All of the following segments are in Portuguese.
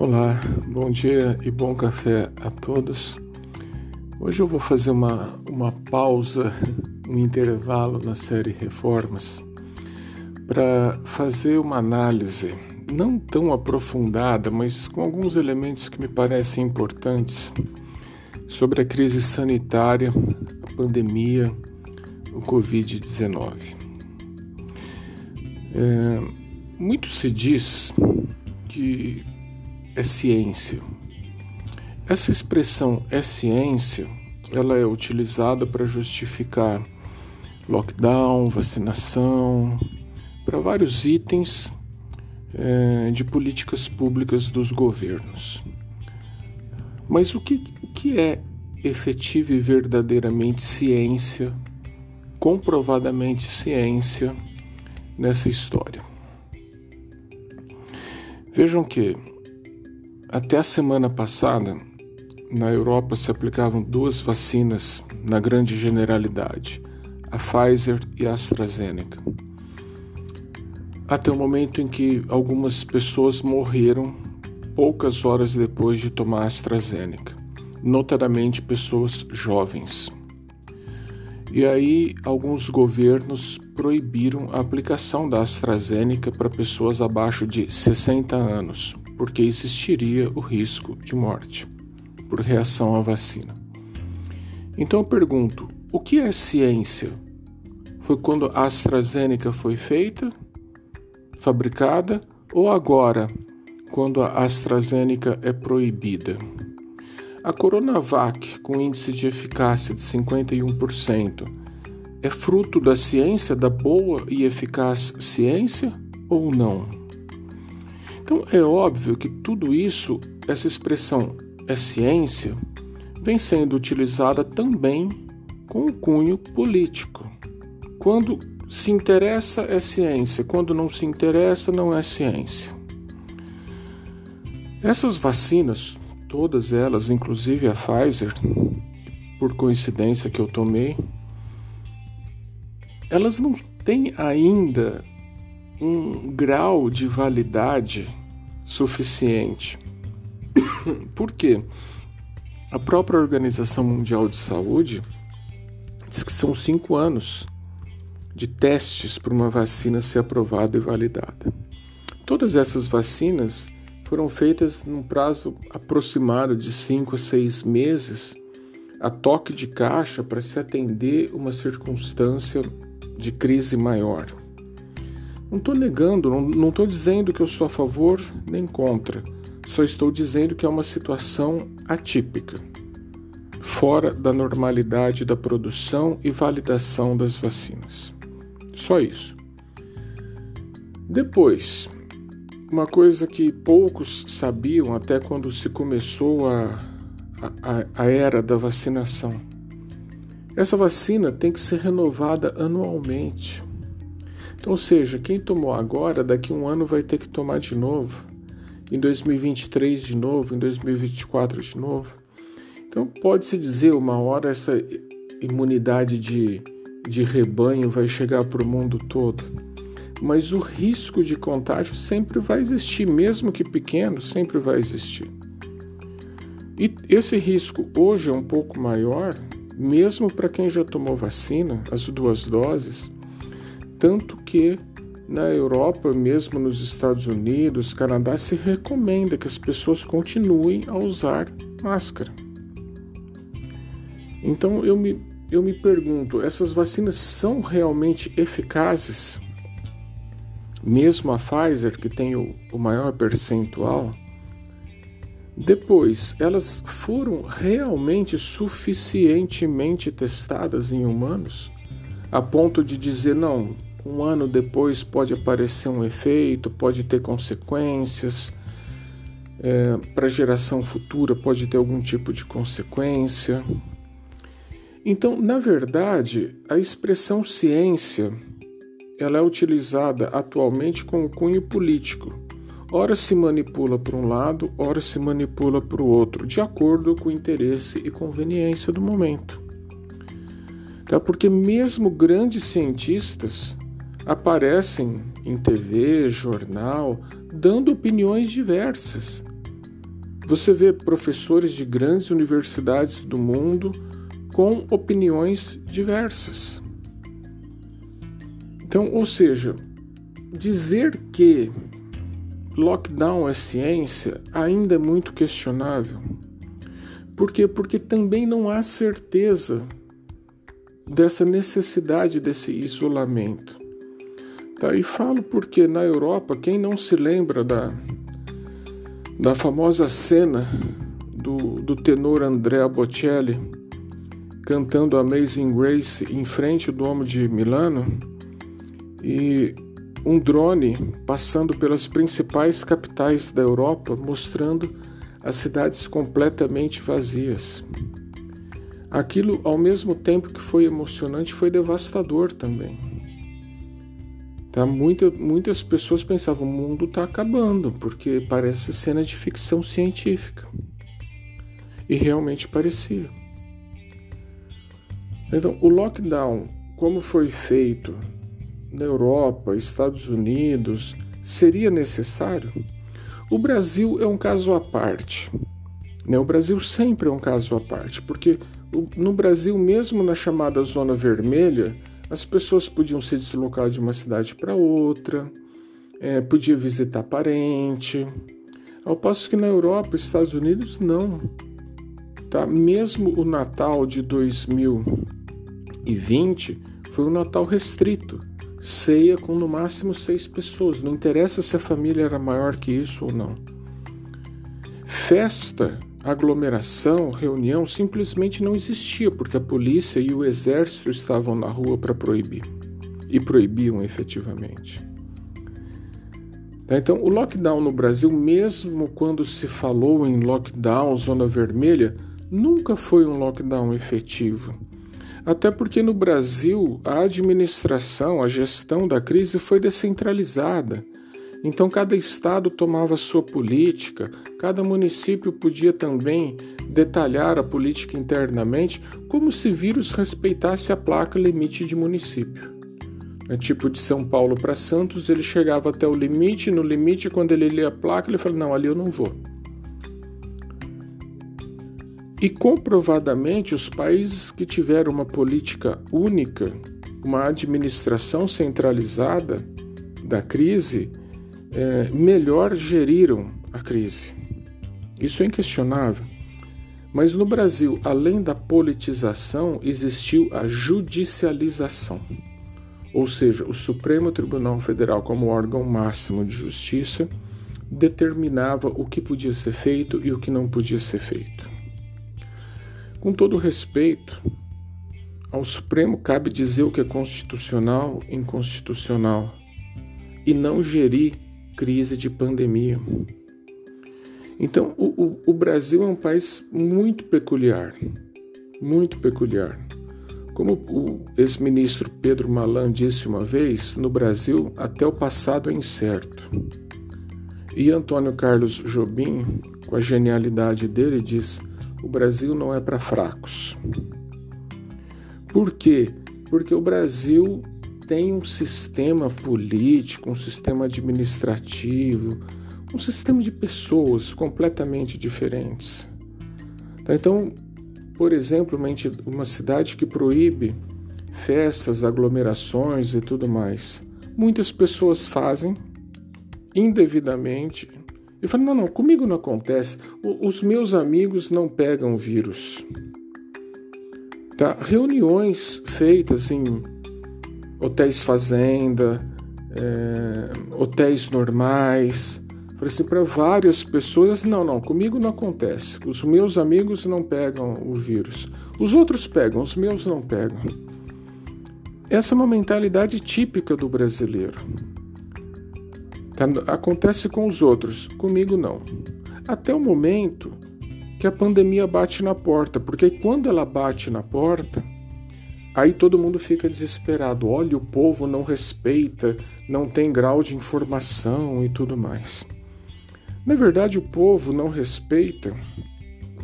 Olá, bom dia e bom café a todos. Hoje eu vou fazer uma, uma pausa, um intervalo na série Reformas para fazer uma análise não tão aprofundada, mas com alguns elementos que me parecem importantes sobre a crise sanitária, a pandemia, o Covid-19. É, muito se diz que é ciência. Essa expressão é ciência, ela é utilizada para justificar lockdown, vacinação, para vários itens é, de políticas públicas dos governos. Mas o que, o que é efetiva e verdadeiramente ciência, comprovadamente ciência nessa história? Vejam que até a semana passada, na Europa se aplicavam duas vacinas na grande generalidade, a Pfizer e a AstraZeneca. Até o momento em que algumas pessoas morreram poucas horas depois de tomar a AstraZeneca, notadamente pessoas jovens. E aí, alguns governos proibiram a aplicação da AstraZeneca para pessoas abaixo de 60 anos, porque existiria o risco de morte por reação à vacina. Então eu pergunto: o que é ciência? Foi quando a AstraZeneca foi feita, fabricada, ou agora, quando a AstraZeneca é proibida? A Coronavac, com índice de eficácia de 51%, é fruto da ciência, da boa e eficaz ciência ou não? Então é óbvio que tudo isso, essa expressão é ciência, vem sendo utilizada também com o cunho político. Quando se interessa é ciência, quando não se interessa não é ciência. Essas vacinas, todas elas, inclusive a Pfizer, por coincidência que eu tomei, elas não têm ainda um grau de validade suficiente. Por quê? A própria Organização Mundial de Saúde diz que são cinco anos de testes para uma vacina ser aprovada e validada. Todas essas vacinas foram feitas num prazo aproximado de cinco a seis meses, a toque de caixa para se atender uma circunstância de crise maior. Não estou negando, não estou dizendo que eu sou a favor nem contra. Só estou dizendo que é uma situação atípica, fora da normalidade da produção e validação das vacinas. Só isso. Depois, uma coisa que poucos sabiam até quando se começou a, a, a era da vacinação. Essa vacina tem que ser renovada anualmente. Ou seja, quem tomou agora, daqui a um ano vai ter que tomar de novo, em 2023 de novo, em 2024 de novo. Então, pode-se dizer, uma hora essa imunidade de, de rebanho vai chegar para o mundo todo. Mas o risco de contágio sempre vai existir, mesmo que pequeno, sempre vai existir. E esse risco hoje é um pouco maior, mesmo para quem já tomou vacina, as duas doses tanto que na Europa, mesmo nos Estados Unidos, Canadá, se recomenda que as pessoas continuem a usar máscara. Então eu me, eu me pergunto: essas vacinas são realmente eficazes? Mesmo a Pfizer, que tem o, o maior percentual? Depois, elas foram realmente suficientemente testadas em humanos a ponto de dizer: não, um ano depois pode aparecer um efeito, pode ter consequências. É, para a geração futura pode ter algum tipo de consequência. Então, na verdade, a expressão ciência ela é utilizada atualmente com o cunho político. Ora se manipula para um lado, ora se manipula para o outro, de acordo com o interesse e conveniência do momento. Tá? Porque mesmo grandes cientistas aparecem em TV, jornal, dando opiniões diversas. Você vê professores de grandes universidades do mundo com opiniões diversas. Então, ou seja, dizer que lockdown é ciência ainda é muito questionável. Por quê? Porque também não há certeza dessa necessidade desse isolamento. Tá? E falo porque na Europa, quem não se lembra da, da famosa cena do, do tenor Andrea Bocelli cantando Amazing Grace em frente do Domo de Milano e um drone passando pelas principais capitais da Europa mostrando as cidades completamente vazias. Aquilo, ao mesmo tempo que foi emocionante, foi devastador também. Tá? Muita, muitas pessoas pensavam o mundo está acabando, porque parece cena de ficção científica. E realmente parecia. Então, o lockdown, como foi feito na Europa, Estados Unidos, seria necessário? O Brasil é um caso à parte. Né? O Brasil sempre é um caso à parte, porque no Brasil, mesmo na chamada zona vermelha, as pessoas podiam se deslocar de uma cidade para outra, é, podia visitar parente, ao passo que na Europa, Estados Unidos, não. Tá? Mesmo o Natal de 2020 foi um Natal restrito, ceia com no máximo seis pessoas, não interessa se a família era maior que isso ou não. Festa aglomeração, reunião simplesmente não existia, porque a polícia e o exército estavam na rua para proibir e proibiam efetivamente. Tá, então, o lockdown no Brasil, mesmo quando se falou em lockdown, zona vermelha, nunca foi um lockdown efetivo. Até porque no Brasil a administração, a gestão da crise foi descentralizada. Então, cada estado tomava sua política, cada município podia também detalhar a política internamente, como se vírus respeitasse a placa limite de município. É tipo de São Paulo para Santos, ele chegava até o limite, no limite, quando ele lia a placa, ele falou: Não, ali eu não vou. E comprovadamente, os países que tiveram uma política única, uma administração centralizada da crise, é, melhor geriram a crise. Isso é inquestionável. Mas no Brasil, além da politização, existiu a judicialização. Ou seja, o Supremo Tribunal Federal, como órgão máximo de justiça, determinava o que podia ser feito e o que não podia ser feito. Com todo respeito, ao Supremo cabe dizer o que é constitucional e inconstitucional e não gerir crise de pandemia. Então, o, o, o Brasil é um país muito peculiar, muito peculiar. Como o ex-ministro Pedro Malan disse uma vez, no Brasil até o passado é incerto. E Antônio Carlos Jobim, com a genialidade dele, diz: o Brasil não é para fracos. Por quê? Porque o Brasil tem um sistema político, um sistema administrativo, um sistema de pessoas completamente diferentes. Tá? Então, por exemplo, uma, uma cidade que proíbe festas, aglomerações e tudo mais, muitas pessoas fazem indevidamente e falam: não, não, comigo não acontece, os meus amigos não pegam vírus. Tá? Reuniões feitas em hotéis fazenda, é, hotéis normais. Falei assim para várias pessoas: não, não, comigo não acontece. Os meus amigos não pegam o vírus. Os outros pegam, os meus não pegam. Essa é uma mentalidade típica do brasileiro. Tá, acontece com os outros, comigo não. Até o momento que a pandemia bate na porta, porque quando ela bate na porta, Aí todo mundo fica desesperado. Olha, o povo não respeita, não tem grau de informação e tudo mais. Na verdade, o povo não respeita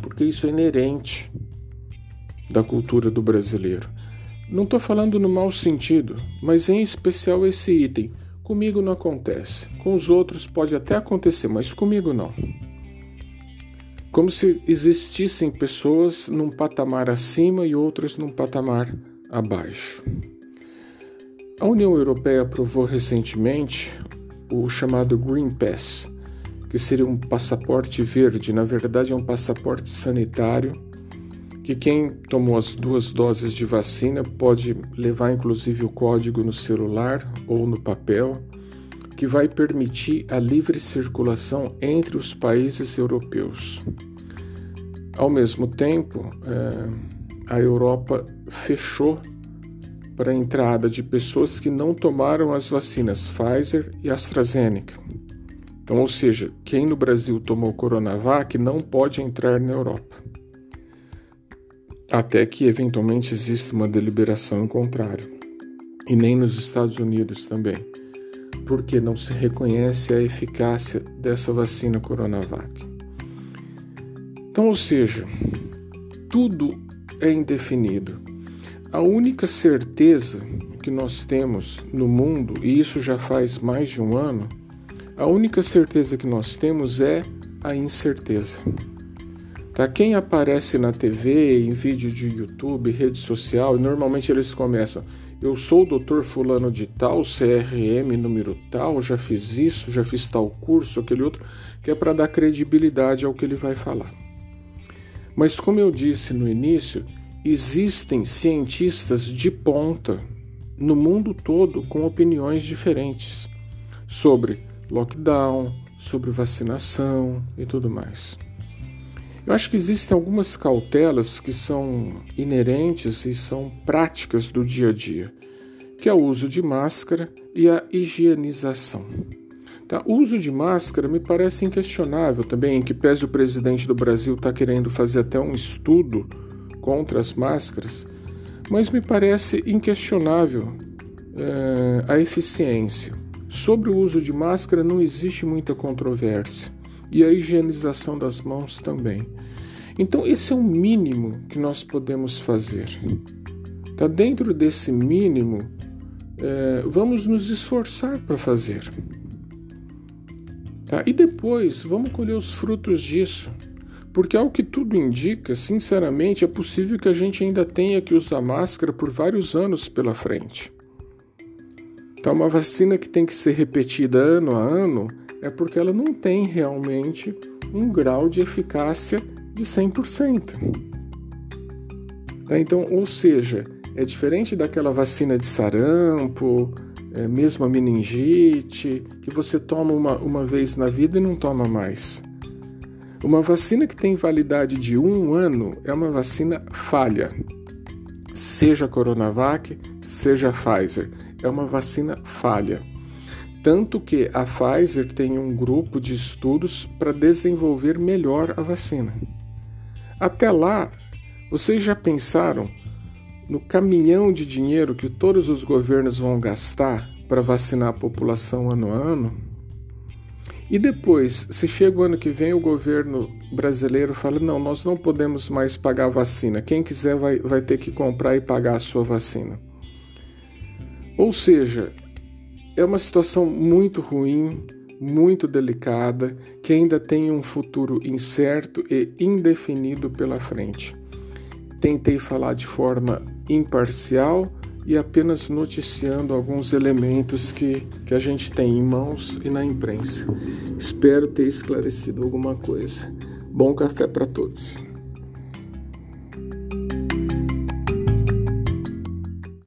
porque isso é inerente da cultura do brasileiro. Não estou falando no mau sentido, mas em especial esse item. Comigo não acontece. Com os outros pode até acontecer, mas comigo não. como se existissem pessoas num patamar acima e outras num patamar abaixo. A União Europeia aprovou recentemente o chamado Green Pass, que seria um passaporte verde, na verdade é um passaporte sanitário, que quem tomou as duas doses de vacina pode levar inclusive o código no celular ou no papel, que vai permitir a livre circulação entre os países europeus. Ao mesmo tempo, é, a Europa fechou para a entrada de pessoas que não tomaram as vacinas Pfizer e AstraZeneca. Então, ou seja, quem no Brasil tomou Coronavac não pode entrar na Europa. Até que eventualmente exista uma deliberação em contrário. E nem nos Estados Unidos também, porque não se reconhece a eficácia dessa vacina Coronavac. Então, ou seja, tudo é indefinido. A única certeza que nós temos no mundo, e isso já faz mais de um ano, a única certeza que nós temos é a incerteza. Tá? Quem aparece na TV, em vídeo de YouTube, rede social, normalmente eles começam: Eu sou o doutor Fulano de Tal, CRM número tal, já fiz isso, já fiz tal curso, aquele outro, que é para dar credibilidade ao que ele vai falar. Mas, como eu disse no início, Existem cientistas de ponta no mundo todo com opiniões diferentes sobre lockdown, sobre vacinação e tudo mais. Eu acho que existem algumas cautelas que são inerentes e são práticas do dia a dia, que é o uso de máscara e a higienização. Tá? O uso de máscara me parece inquestionável também, em que pese o presidente do Brasil está querendo fazer até um estudo contra as máscaras, mas me parece inquestionável é, a eficiência. Sobre o uso de máscara não existe muita controvérsia e a higienização das mãos também. Então, esse é o mínimo que nós podemos fazer. Tá dentro desse mínimo, é, vamos nos esforçar para fazer. Tá? E depois, vamos colher os frutos disso. Porque, ao que tudo indica, sinceramente, é possível que a gente ainda tenha que usar máscara por vários anos pela frente. Então, uma vacina que tem que ser repetida ano a ano é porque ela não tem realmente um grau de eficácia de 100%. Tá? Então, ou seja, é diferente daquela vacina de sarampo, é, mesmo a meningite, que você toma uma, uma vez na vida e não toma mais. Uma vacina que tem validade de um ano é uma vacina falha. Seja Coronavac, seja Pfizer, é uma vacina falha. Tanto que a Pfizer tem um grupo de estudos para desenvolver melhor a vacina. Até lá, vocês já pensaram no caminhão de dinheiro que todos os governos vão gastar para vacinar a população ano a ano? E depois, se chega o ano que vem, o governo brasileiro fala: não, nós não podemos mais pagar vacina. Quem quiser vai, vai ter que comprar e pagar a sua vacina. Ou seja, é uma situação muito ruim, muito delicada, que ainda tem um futuro incerto e indefinido pela frente. Tentei falar de forma imparcial e apenas noticiando alguns elementos que, que a gente tem em mãos e na imprensa. Espero ter esclarecido alguma coisa. Bom café para todos.